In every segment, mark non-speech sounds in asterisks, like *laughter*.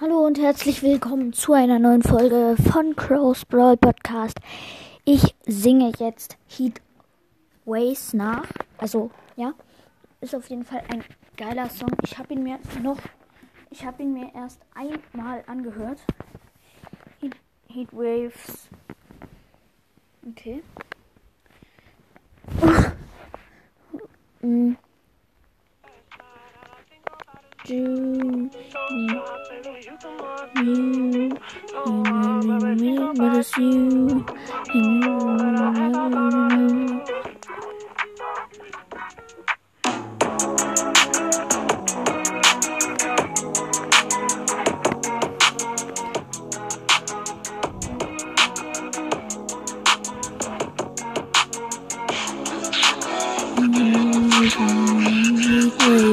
Hallo und herzlich willkommen zu einer neuen Folge von Crow's Brawl Podcast. Ich singe jetzt Heat Ways nach. Also, ja, ist auf jeden Fall ein geiler Song. Ich habe ihn mir noch, ich habe ihn mir erst einmal angehört. Heat, Heat Waves. Okay. *laughs* mm. June. You, you, you, but it's you. You,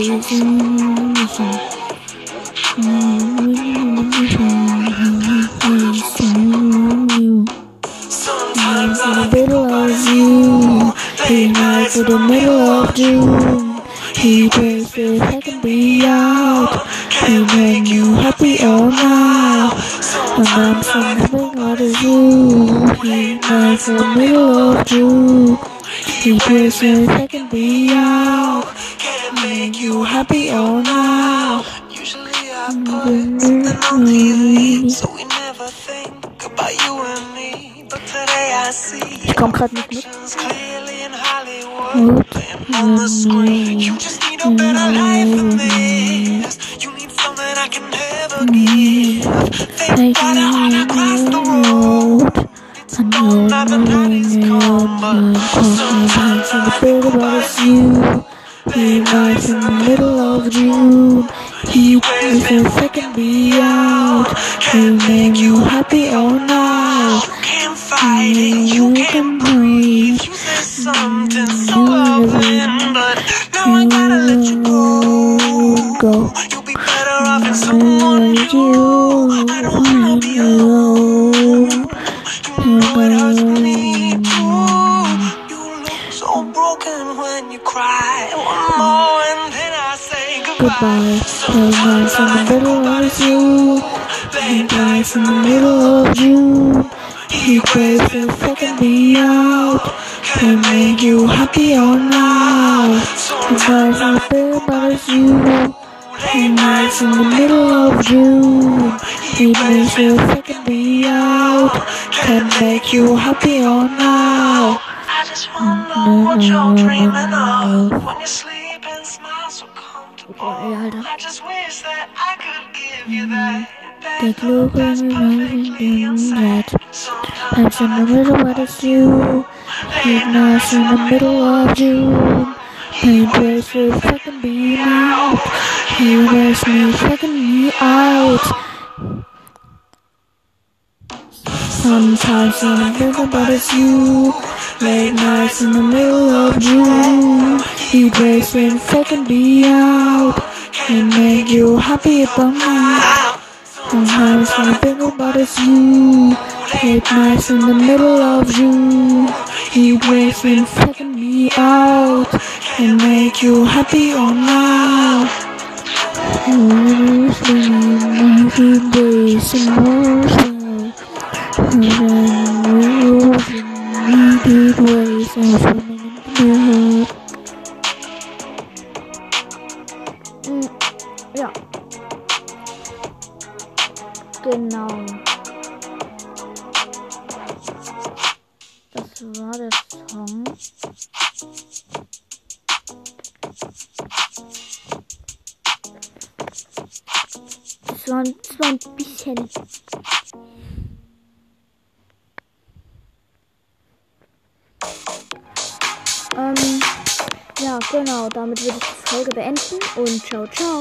Sometimes in he nights in the middle of June. He prays if I can be out, he make you happy all night. And I'm something out of you, he nights in the middle of June. He prays if I can be out, make you happy all night. Usually I put something on TV, so we never think about you and me. But today I see Ich komm grad nicht mit. it's clearly in Hollywood, playing on the screen. You just need a better life than this. You need something I can never give. Think about it all across the road. I know Now the night is come, but Sometimes in the bed about it's you. He nights in the middle of June. He waits if second can be out. He make you happy all night. You can't fight it, you can't breathe. You said something so loving, but now I gotta let you go. Go. You'll be better off in someone new. I don't wanna be alone. Broken when you cry. More and then I say Goodbye. nights in the middle of you. He nights in the middle of June. He prays if I can out. He make you happy all night. He nights in the about it's you. He nights in the middle of June. He makes you can be out. Can make you happy all night. I just know what you're dreaming of when you sleep and smile so comfortable. I just wish that I could give you that. Take a look at me rising in that. I'm in the middle, but it's you. He nights in the middle of June. Prays if I can be out. He makes me fucking me out. Sometimes in the middle, but it's you. Late nights in the middle of June. He if I can be out. He make you happy about me. Sometimes when I think about it's you. Late nights in the middle of June. He waits and fucking me out. And make you happy all night. Who's been every day some more. And then rules Segways aus Birmingham gehört. Mhm. Ja. Genau. Das war der Song. Das war, das war ein bisschen Ähm, ja, genau. Damit würde ich die Folge beenden und ciao, ciao.